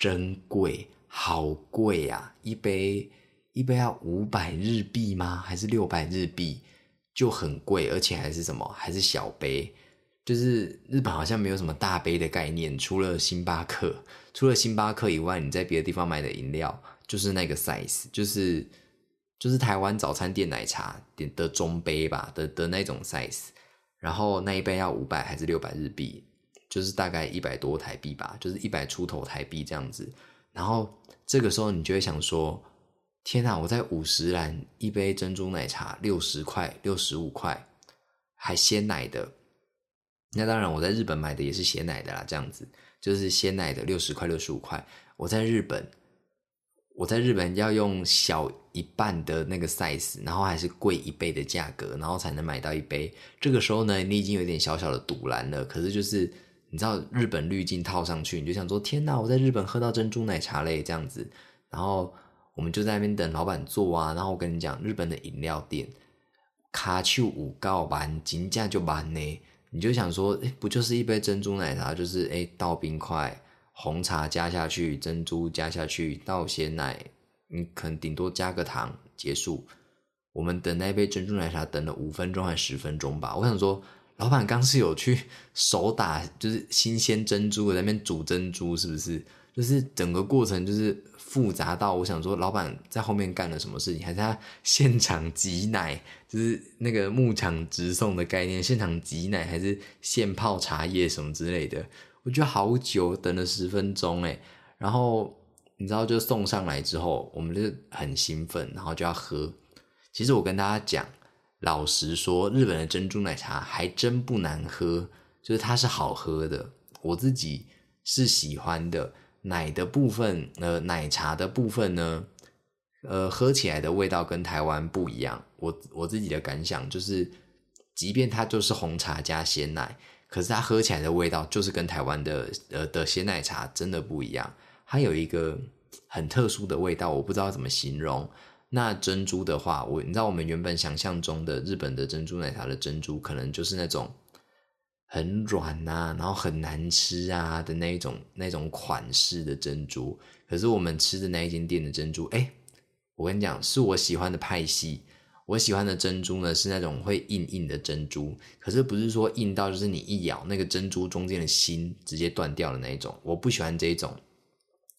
真贵，好贵呀！一杯一杯要五百日币吗？还是六百日币？就很贵，而且还是什么？还是小杯？就是日本好像没有什么大杯的概念，除了星巴克，除了星巴克以外，你在别的地方买的饮料就是那个 size，就是就是台湾早餐店奶茶点的中杯吧的的那种 size，然后那一杯要五百还是六百日币？就是大概一百多台币吧，就是一百出头台币这样子。然后这个时候你就会想说：天哪！我在五十兰一杯珍珠奶茶六十块、六十五块，还鲜奶的。那当然，我在日本买的也是鲜奶的啦。这样子就是鲜奶的六十块、六十五块。我在日本，我在日本要用小一半的那个 size，然后还是贵一倍的价格，然后才能买到一杯。这个时候呢，你已经有点小小的堵拦了。可是就是。你知道日本滤镜套上去，你就想说天哪！我在日本喝到珍珠奶茶嘞，这样子。然后我们就在那边等老板做啊。然后我跟你讲，日本的饮料店，卡丘五告完，金价就完呢。你就想说，哎，不就是一杯珍珠奶茶，就是哎倒冰块，红茶加下去，珍珠加下去，倒鲜奶，你可能顶多加个糖结束。我们等那杯珍珠奶茶等了五分钟还十分钟吧。我想说。老板刚是有去手打，就是新鲜珍珠在那边煮珍珠，是不是？就是整个过程就是复杂到我想说，老板在后面干了什么事情？还是他现场挤奶，就是那个牧场直送的概念，现场挤奶还是现泡茶叶什么之类的？我觉得好久，等了十分钟诶然后你知道，就送上来之后，我们就很兴奋，然后就要喝。其实我跟大家讲。老实说，日本的珍珠奶茶还真不难喝，就是它是好喝的，我自己是喜欢的。奶的部分，呃，奶茶的部分呢，呃，喝起来的味道跟台湾不一样。我我自己的感想就是，即便它就是红茶加鲜奶，可是它喝起来的味道就是跟台湾的呃的鲜奶茶真的不一样。它有一个很特殊的味道，我不知道怎么形容。那珍珠的话，我你知道我们原本想象中的日本的珍珠奶茶的珍珠，可能就是那种很软呐，然后很难吃啊的那种那种款式的珍珠。可是我们吃的那一间店的珍珠，哎，我跟你讲，是我喜欢的派系。我喜欢的珍珠呢，是那种会硬硬的珍珠，可是不是说硬到就是你一咬那个珍珠中间的心直接断掉的那一种。我不喜欢这种，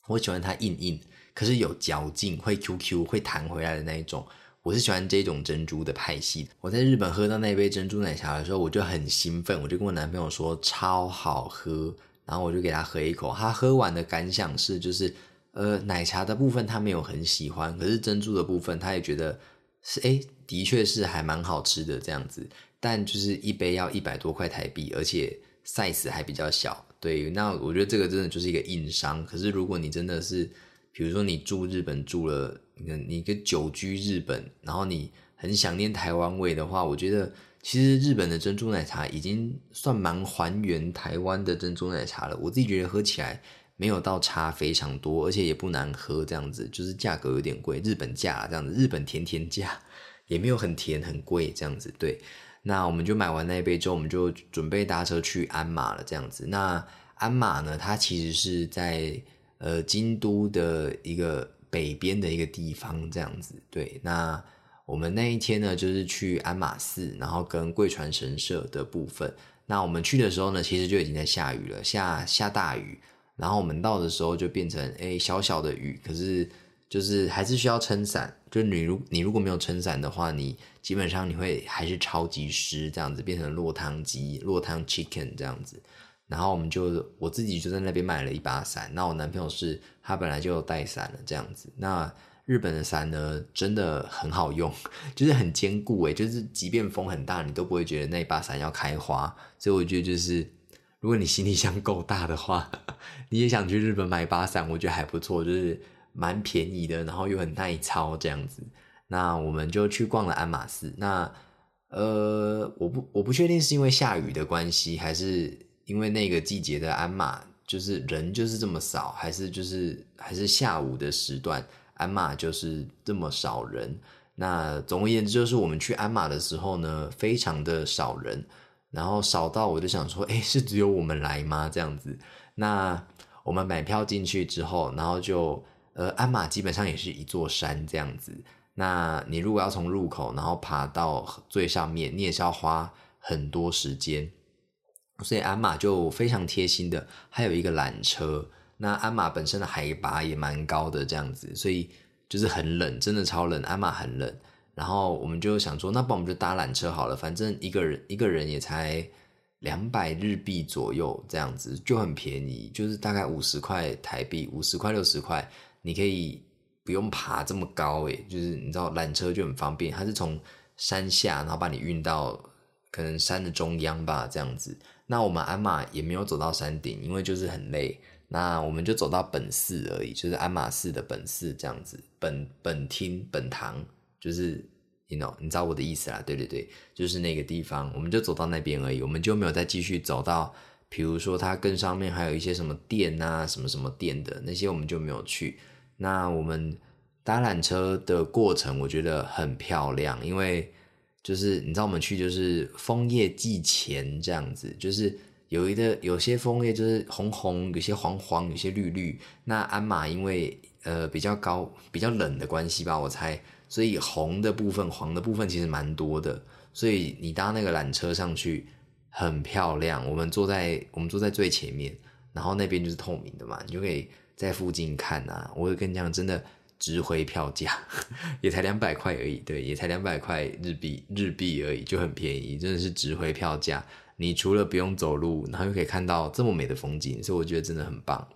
我喜欢它硬硬。可是有嚼劲，会 QQ 会弹回来的那一种，我是喜欢这种珍珠的派系。我在日本喝到那杯珍珠奶茶的时候，我就很兴奋，我就跟我男朋友说超好喝，然后我就给他喝一口。他喝完的感想是，就是呃奶茶的部分他没有很喜欢，可是珍珠的部分他也觉得是哎，的确是还蛮好吃的这样子。但就是一杯要一百多块台币，而且 size 还比较小。对，那我觉得这个真的就是一个硬伤。可是如果你真的是比如说你住日本住了，你你个久居日本，然后你很想念台湾味的话，我觉得其实日本的珍珠奶茶已经算蛮还原台湾的珍珠奶茶了。我自己觉得喝起来没有到差非常多，而且也不难喝，这样子就是价格有点贵，日本价这样子，日本甜甜价也没有很甜很贵这样子。对，那我们就买完那一杯之后，我们就准备搭车去鞍马了这样子。那鞍马呢，它其实是在。呃，京都的一个北边的一个地方，这样子。对，那我们那一天呢，就是去鞍马寺，然后跟贵船神社的部分。那我们去的时候呢，其实就已经在下雨了，下下大雨。然后我们到的时候就变成哎小小的雨，可是就是还是需要撑伞。就你如你如果没有撑伞的话，你基本上你会还是超级湿，这样子变成落汤鸡、落汤 chicken 这样子。然后我们就我自己就在那边买了一把伞，那我男朋友是他本来就带伞了这样子。那日本的伞呢，真的很好用，就是很坚固诶，就是即便风很大，你都不会觉得那把伞要开花。所以我觉得就是，如果你行李箱够大的话，你也想去日本买一把伞，我觉得还不错，就是蛮便宜的，然后又很耐操这样子。那我们就去逛了鞍马寺。那呃，我不我不确定是因为下雨的关系还是。因为那个季节的鞍马就是人就是这么少，还是就是还是下午的时段，鞍马就是这么少人。那总而言之，就是我们去鞍马的时候呢，非常的少人，然后少到我就想说，哎，是只有我们来吗？这样子。那我们买票进去之后，然后就呃，鞍马基本上也是一座山这样子。那你如果要从入口然后爬到最上面，你也是要花很多时间。所以鞍马就非常贴心的，还有一个缆车。那鞍马本身的海拔也蛮高的，这样子，所以就是很冷，真的超冷。鞍马很冷，然后我们就想说，那不我们就搭缆车好了，反正一个人一个人也才两百日币左右，这样子就很便宜，就是大概五十块台币，五十块六十块，你可以不用爬这么高，诶，就是你知道缆车就很方便，它是从山下，然后把你运到可能山的中央吧，这样子。那我们鞍马也没有走到山顶，因为就是很累。那我们就走到本寺而已，就是鞍马寺的本寺这样子，本本厅本堂，就是你 know 你知道我的意思啦？对对对，就是那个地方，我们就走到那边而已，我们就没有再继续走到，比如说它更上面还有一些什么店啊，什么什么店的那些，我们就没有去。那我们搭缆车的过程，我觉得很漂亮，因为。就是你知道我们去就是枫叶季前这样子，就是有一个有些枫叶就是红红，有些黄黄，有些绿绿。那鞍马因为呃比较高、比较冷的关系吧，我猜，所以红的部分、黄的部分其实蛮多的。所以你搭那个缆车上去很漂亮。我们坐在我们坐在最前面，然后那边就是透明的嘛，你就可以在附近看啊。我会跟你讲，真的。值回票价 也才两百块而已，对，也才两百块日币，日币而已，就很便宜，真的是值回票价。你除了不用走路，然后又可以看到这么美的风景，所以我觉得真的很棒。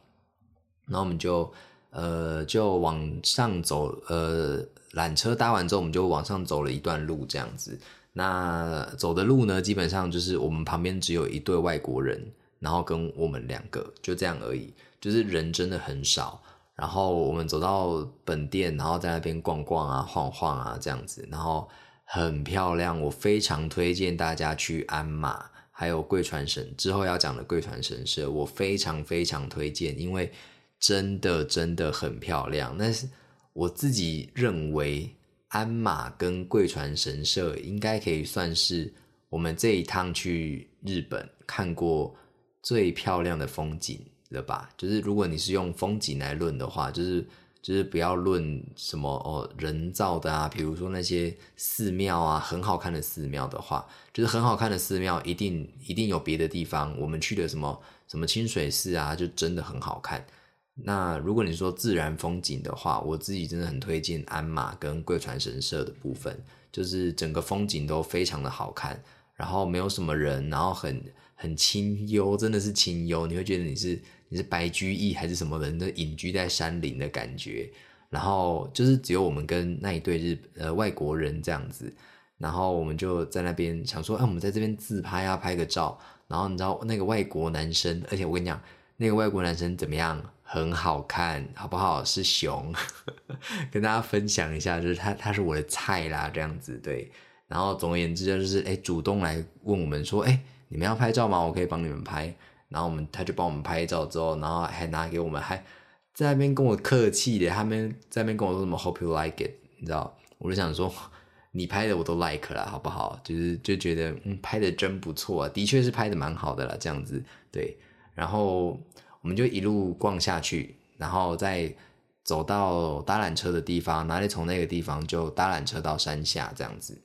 然后我们就呃就往上走，呃缆车搭完之后，我们就往上走了一段路这样子。那走的路呢，基本上就是我们旁边只有一对外国人，然后跟我们两个就这样而已，就是人真的很少。然后我们走到本店，然后在那边逛逛啊、晃晃啊这样子，然后很漂亮。我非常推荐大家去鞍马，还有贵船神之后要讲的贵船神社，我非常非常推荐，因为真的真的很漂亮。但是我自己认为。鞍马跟贵船神社应该可以算是我们这一趟去日本看过最漂亮的风景了吧？就是如果你是用风景来论的话，就是就是不要论什么哦人造的啊，比如说那些寺庙啊，很好看的寺庙的话，就是很好看的寺庙一定一定有别的地方，我们去的什么什么清水寺啊，就真的很好看。那如果你说自然风景的话，我自己真的很推荐鞍马跟贵船神社的部分，就是整个风景都非常的好看，然后没有什么人，然后很很清幽，真的是清幽，你会觉得你是你是白居易还是什么人的隐居在山林的感觉，然后就是只有我们跟那一对日呃外国人这样子，然后我们就在那边想说，哎，我们在这边自拍啊，拍个照，然后你知道那个外国男生，而且我跟你讲，那个外国男生怎么样？很好看，好不好？是熊，跟大家分享一下，就是他，他是我的菜啦，这样子对。然后总而言之，就是哎，主动来问我们说，哎，你们要拍照吗？我可以帮你们拍。然后我们他就帮我们拍照之后，然后还拿给我们，还在那边跟我客气的，他们在那边跟我说什么 “Hope you like it”，你知道？我就想说，你拍的我都 like 了，好不好？就是就觉得嗯，拍的真不错，的确是拍的蛮好的了，这样子对。然后。我们就一路逛下去，然后再走到搭缆车的地方，哪里从那个地方就搭缆车到山下这样子。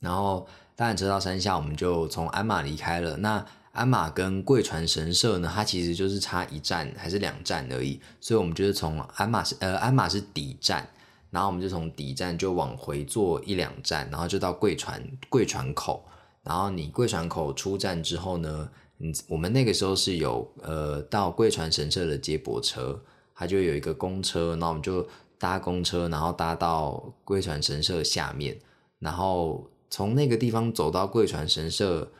然后搭缆车到山下，我们就从鞍马离开了。那鞍马跟贵船神社呢，它其实就是差一站还是两站而已，所以我们就是从鞍马是呃鞍马是底站，然后我们就从底站就往回坐一两站，然后就到贵船贵船口。然后你贵船口出站之后呢？嗯，我们那个时候是有呃到贵船神社的接驳车，它就有一个公车，那我们就搭公车，然后搭到贵船神社下面，然后从那个地方走到贵船神社，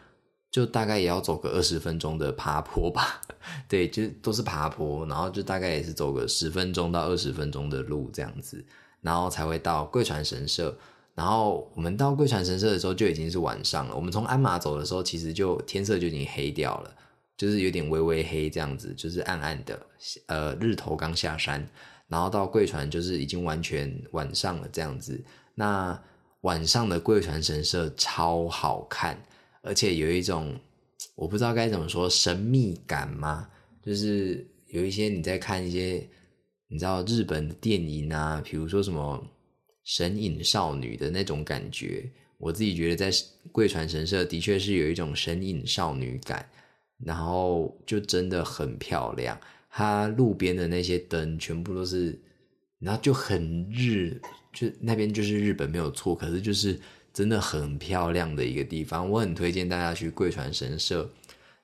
就大概也要走个二十分钟的爬坡吧。对，就都是爬坡，然后就大概也是走个十分钟到二十分钟的路这样子，然后才会到贵船神社。然后我们到贵船神社的时候就已经是晚上了。我们从鞍马走的时候，其实就天色就已经黑掉了，就是有点微微黑这样子，就是暗暗的。呃，日头刚下山，然后到贵船就是已经完全晚上了这样子。那晚上的贵船神社超好看，而且有一种 我不知道该怎么说神秘感吗？就是有一些你在看一些你知道日本的电影啊，比如说什么。神隐少女的那种感觉，我自己觉得在贵船神社的确是有一种神隐少女感，然后就真的很漂亮。它路边的那些灯全部都是，然后就很日，就那边就是日本没有错，可是就是真的很漂亮的一个地方。我很推荐大家去贵船神社。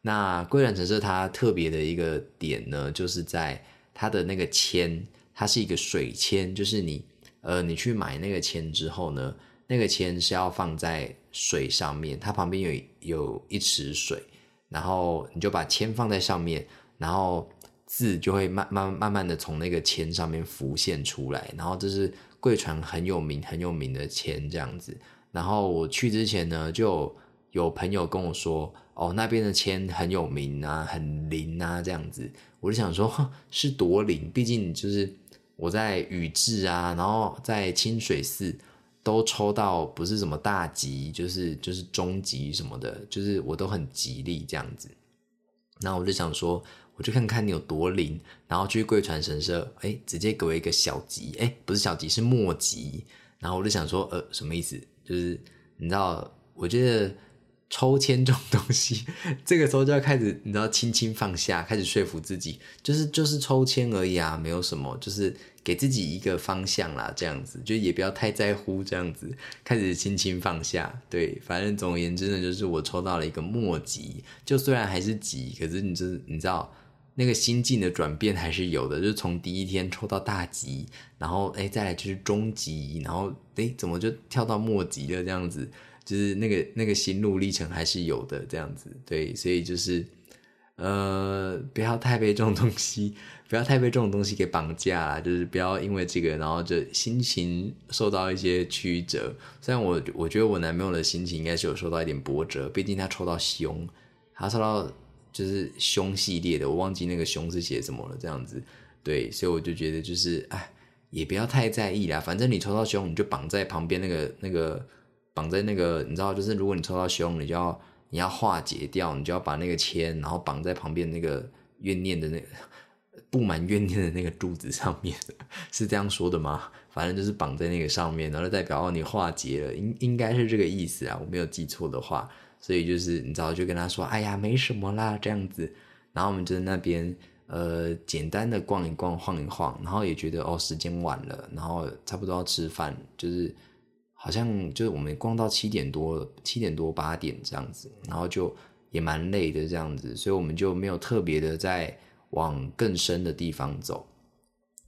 那贵船神社它特别的一个点呢，就是在它的那个签，它是一个水签，就是你。呃，你去买那个签之后呢，那个签是要放在水上面，它旁边有有一池水，然后你就把签放在上面，然后字就会慢慢慢慢的从那个签上面浮现出来，然后这是贵船很有名很有名的签这样子。然后我去之前呢，就有朋友跟我说，哦，那边的签很有名啊，很灵啊这样子，我就想说是多灵，毕竟就是。我在宇治啊，然后在清水寺都抽到不是什么大吉，就是就是中吉什么的，就是我都很吉利这样子。然后我就想说，我就看看你有多灵，然后去贵船神社，哎，直接给我一个小吉，哎，不是小吉，是末吉。然后我就想说，呃，什么意思？就是你知道，我觉得。抽签这种东西，这个时候就要开始，你知道，轻轻放下，开始说服自己，就是就是抽签而已啊，没有什么，就是给自己一个方向啦，这样子，就也不要太在乎，这样子，开始轻轻放下。对，反正总而言之呢，就是我抽到了一个末级，就虽然还是级，可是你就是你知道，那个心境的转变还是有的，就是从第一天抽到大吉，然后哎再来就是中级，然后哎怎么就跳到末级了这样子。就是那个那个心路历程还是有的这样子，对，所以就是呃，不要太被这种东西，不要太被这种东西给绑架，就是不要因为这个，然后就心情受到一些曲折。虽然我我觉得我男朋友的心情应该是有受到一点波折，毕竟他抽到凶，他抽到就是凶系列的，我忘记那个凶是写什么了，这样子，对，所以我就觉得就是哎。也不要太在意啦，反正你抽到凶，你就绑在旁边那个那个绑在那个，你知道，就是如果你抽到凶，你就要你要化解掉，你就要把那个签，然后绑在旁边那个怨念的那个布满怨念的那个柱子上面，是这样说的吗？反正就是绑在那个上面，然后代表你化解了，应应该是这个意思啊，我没有记错的话，所以就是你知道就跟他说，哎呀没什么啦这样子，然后我们就在那边。呃，简单的逛一逛，晃一晃，然后也觉得哦，时间晚了，然后差不多要吃饭，就是好像就是我们逛到七点多，七点多八点这样子，然后就也蛮累的这样子，所以我们就没有特别的在往更深的地方走，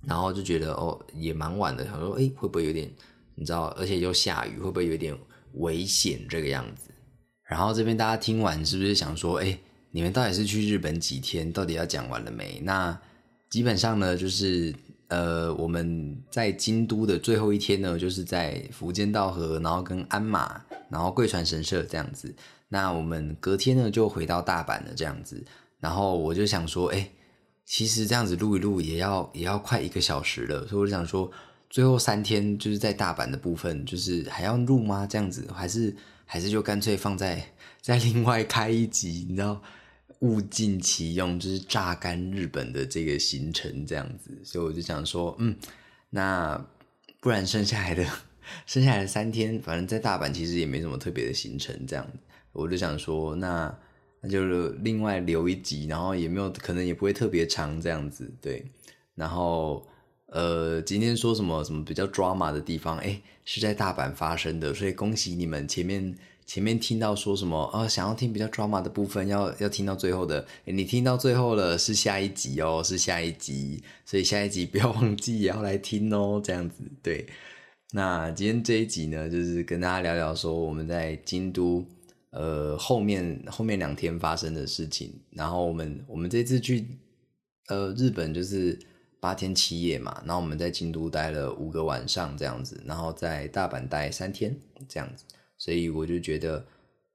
然后就觉得哦，也蛮晚的，想说哎，会不会有点，你知道，而且又下雨，会不会有点危险这个样子？然后这边大家听完是不是想说，哎？你们到底是去日本几天？到底要讲完了没？那基本上呢，就是呃，我们在京都的最后一天呢，就是在福建道河，然后跟鞍马，然后贵船神社这样子。那我们隔天呢，就回到大阪了这样子。然后我就想说，哎，其实这样子录一录也要也要快一个小时了，所以我想说，最后三天就是在大阪的部分，就是还要录吗？这样子，还是还是就干脆放在再另外开一集，你知道？物尽其用，就是榨干日本的这个行程这样子，所以我就想说，嗯，那不然剩下来的 剩下来的三天，反正在大阪其实也没什么特别的行程，这样，我就想说，那那就另外留一集，然后也没有可能也不会特别长这样子，对，然后呃，今天说什么什么比较 drama 的地方，哎，是在大阪发生的，所以恭喜你们前面。前面听到说什么啊？想要听比较 drama 的部分，要要听到最后的。你听到最后了，是下一集哦，是下一集，所以下一集不要忘记也要来听哦。这样子，对。那今天这一集呢，就是跟大家聊聊说我们在京都，呃，后面后面两天发生的事情。然后我们我们这次去呃日本就是八天七夜嘛，然后我们在京都待了五个晚上这样子，然后在大阪待三天这样子。所以我就觉得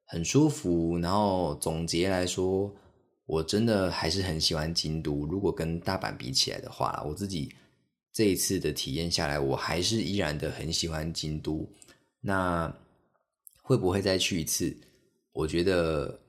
很舒服，然后总结来说，我真的还是很喜欢京都。如果跟大阪比起来的话，我自己这一次的体验下来，我还是依然的很喜欢京都。那会不会再去一次？我觉得，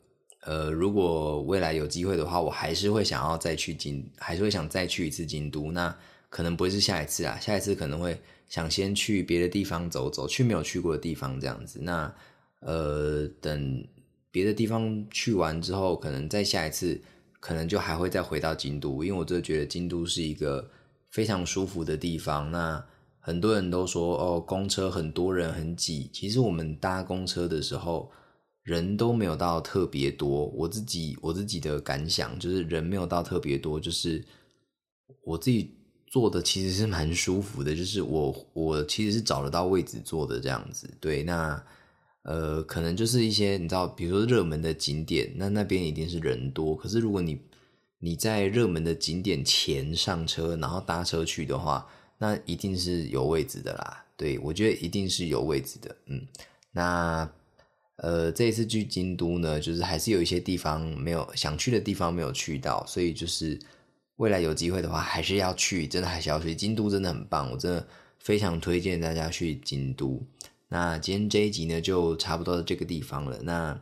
呃，如果未来有机会的话，我还是会想要再去京，还是会想再去一次京都。那可能不会是下一次啊，下一次可能会。想先去别的地方走走，去没有去过的地方这样子。那呃，等别的地方去完之后，可能再下一次，可能就还会再回到京都，因为我真的觉得京都是一个非常舒服的地方。那很多人都说哦，公车很多人很挤，其实我们搭公车的时候人都没有到特别多。我自己我自己的感想就是人没有到特别多，就是我自己。坐的其实是蛮舒服的，就是我我其实是找得到位置坐的这样子。对，那呃，可能就是一些你知道，比如说热门的景点，那那边一定是人多。可是如果你你在热门的景点前上车，然后搭车去的话，那一定是有位置的啦。对，我觉得一定是有位置的。嗯，那呃，这一次去京都呢，就是还是有一些地方没有想去的地方没有去到，所以就是。未来有机会的话，还是要去，真的还是要去。京都真的很棒，我真的非常推荐大家去京都。那今天这一集呢，就差不多这个地方了。那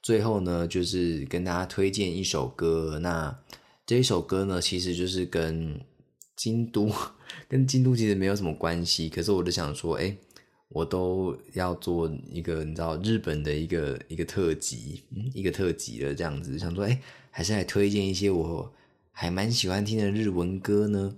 最后呢，就是跟大家推荐一首歌。那这一首歌呢，其实就是跟京都，跟京都其实没有什么关系。可是我就想说，哎，我都要做一个你知道日本的一个一个特辑，一个特辑了这样子，想说，哎，还是来推荐一些我。还蛮喜欢听的日文歌呢。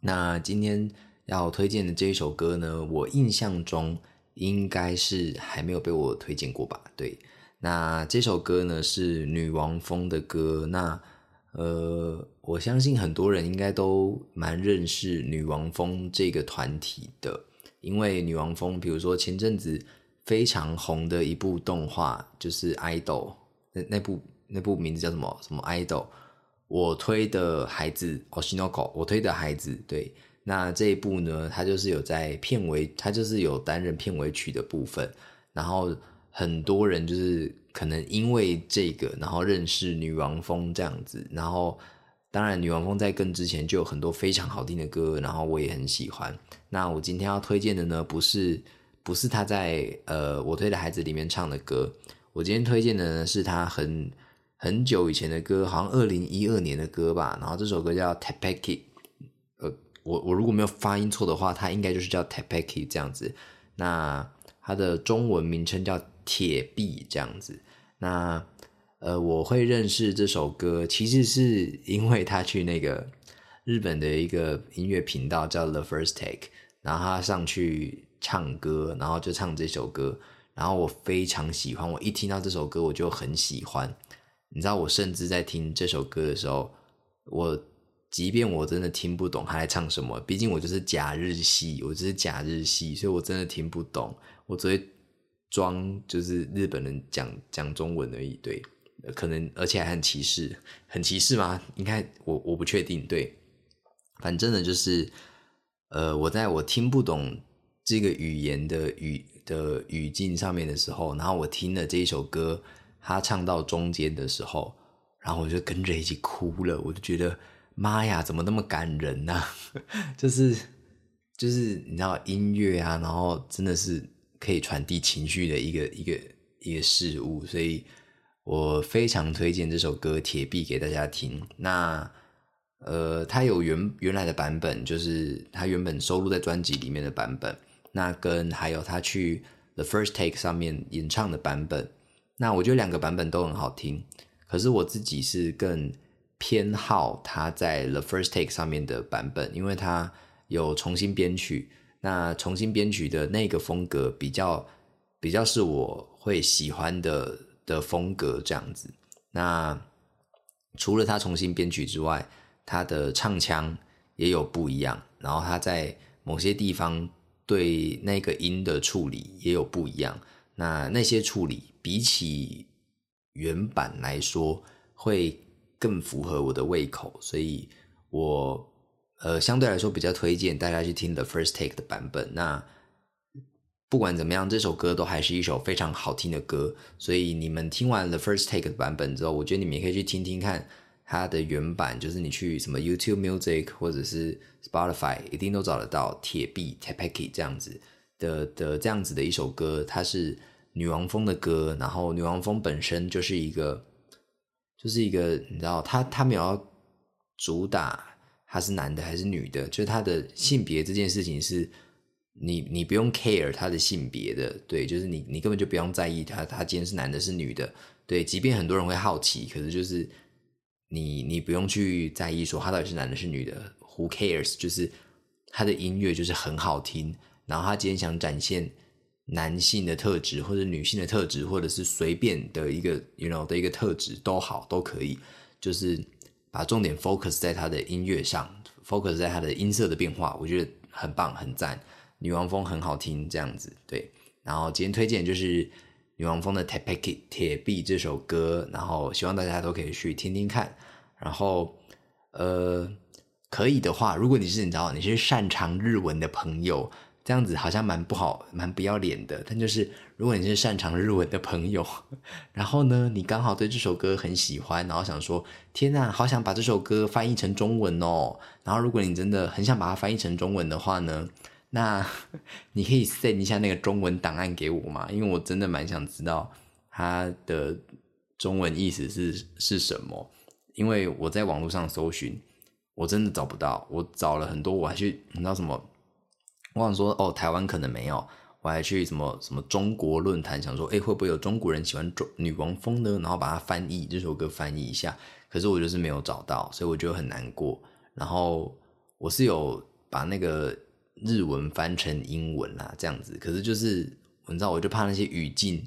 那今天要推荐的这一首歌呢，我印象中应该是还没有被我推荐过吧？对，那这首歌呢是女王蜂的歌。那呃，我相信很多人应该都蛮认识女王蜂这个团体的，因为女王蜂，比如说前阵子非常红的一部动画，就是《idol》那那部那部名字叫什么什么《idol》？我推的孩子哦，西诺狗，我推的孩子。对，那这一部呢，它就是有在片尾，它就是有担任片尾曲的部分。然后很多人就是可能因为这个，然后认识女王蜂这样子。然后当然，女王蜂在更之前就有很多非常好听的歌，然后我也很喜欢。那我今天要推荐的呢，不是。不是他在呃我推的孩子里面唱的歌，我今天推荐的呢是他很很久以前的歌，好像二零一二年的歌吧。然后这首歌叫 Tapeki，呃，我我如果没有发音错的话，它应该就是叫 Tapeki 这样子。那它的中文名称叫铁臂这样子。那呃，我会认识这首歌，其实是因为他去那个日本的一个音乐频道叫 The First Take，然后他上去。唱歌，然后就唱这首歌，然后我非常喜欢。我一听到这首歌，我就很喜欢。你知道，我甚至在听这首歌的时候，我即便我真的听不懂他在唱什么，毕竟我就是假日系，我就是假日系，所以我真的听不懂。我只会装就是日本人讲讲中文而已。对，可能而且还很歧视，很歧视吗？应该我我不确定。对，反正呢，就是呃，我在我听不懂。这个语言的语的语境上面的时候，然后我听了这一首歌，他唱到中间的时候，然后我就跟着一起哭了。我就觉得妈呀，怎么那么感人呢？就是就是你知道音乐啊，然后真的是可以传递情绪的一个一个一个事物，所以我非常推荐这首歌《铁臂》给大家听。那呃，它有原原来的版本，就是它原本收录在专辑里面的版本。那跟还有他去 The First Take 上面演唱的版本，那我觉得两个版本都很好听。可是我自己是更偏好他在 The First Take 上面的版本，因为他有重新编曲。那重新编曲的那个风格比较比较是我会喜欢的的风格这样子。那除了他重新编曲之外，他的唱腔也有不一样，然后他在某些地方。对那个音的处理也有不一样，那那些处理比起原版来说会更符合我的胃口，所以我呃相对来说比较推荐大家去听 The First Take 的版本。那不管怎么样，这首歌都还是一首非常好听的歌，所以你们听完 The First Take 的版本之后，我觉得你们也可以去听听看。它的原版就是你去什么 YouTube Music 或者是 Spotify，一定都找得到铁臂 Tapeki 这样子的的这样子的一首歌，它是女王风的歌，然后女王风本身就是一个就是一个你知道，他他没有要主打他是男的还是女的，就是他的性别这件事情是你你不用 care 他的性别的，对，就是你你根本就不用在意他他今天是男的是女的，对，即便很多人会好奇，可是就是。你你不用去在意说他到底是男的是女的，Who cares？就是他的音乐就是很好听，然后他今天想展现男性的特质或者女性的特质，或者是随便的一个 you know 的一个特质都好都可以，就是把重点 focus 在他的音乐上，focus 在他的音色的变化，我觉得很棒很赞，女王风很好听这样子对，然后今天推荐就是。女王风的《Tapeki 铁壁》这首歌，然后希望大家都可以去听听看。然后，呃，可以的话，如果你是你知道你是擅长日文的朋友，这样子好像蛮不好，蛮不要脸的。但就是如果你是擅长日文的朋友，然后呢，你刚好对这首歌很喜欢，然后想说，天呐，好想把这首歌翻译成中文哦。然后如果你真的很想把它翻译成中文的话呢？那 你可以 send 一下那个中文档案给我吗？因为我真的蛮想知道它的中文意思是是什么。因为我在网络上搜寻，我真的找不到。我找了很多，我还去你知道什么？我想说哦，台湾可能没有。我还去什么什么中国论坛，想说哎，会不会有中国人喜欢中女王风呢？然后把它翻译这首歌翻译一下。可是我就是没有找到，所以我觉得很难过。然后我是有把那个。日文翻成英文啦，这样子，可是就是你知道，我就怕那些语境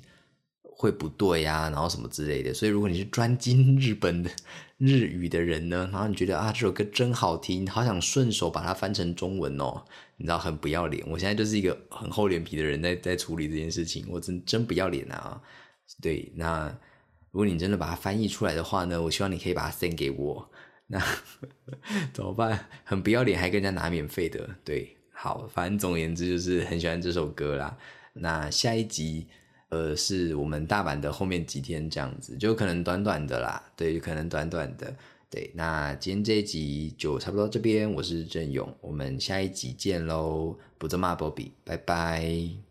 会不对呀，然后什么之类的。所以如果你是专精日本的日语的人呢，然后你觉得啊这首歌真好听，好想顺手把它翻成中文哦，你知道很不要脸。我现在就是一个很厚脸皮的人在 在处理这件事情，我真真不要脸啊。对，那如果你真的把它翻译出来的话呢，我希望你可以把它 send 给我。那 怎么办？很不要脸，还跟人家拿免费的。对，好，反正总言之就是很喜欢这首歌啦。那下一集。呃，是我们大阪的后面几天这样子，就可能短短的啦，对，可能短短的，对。那今天这一集就差不多这边，我是郑勇，我们下一集见喽，不做骂波比，拜拜。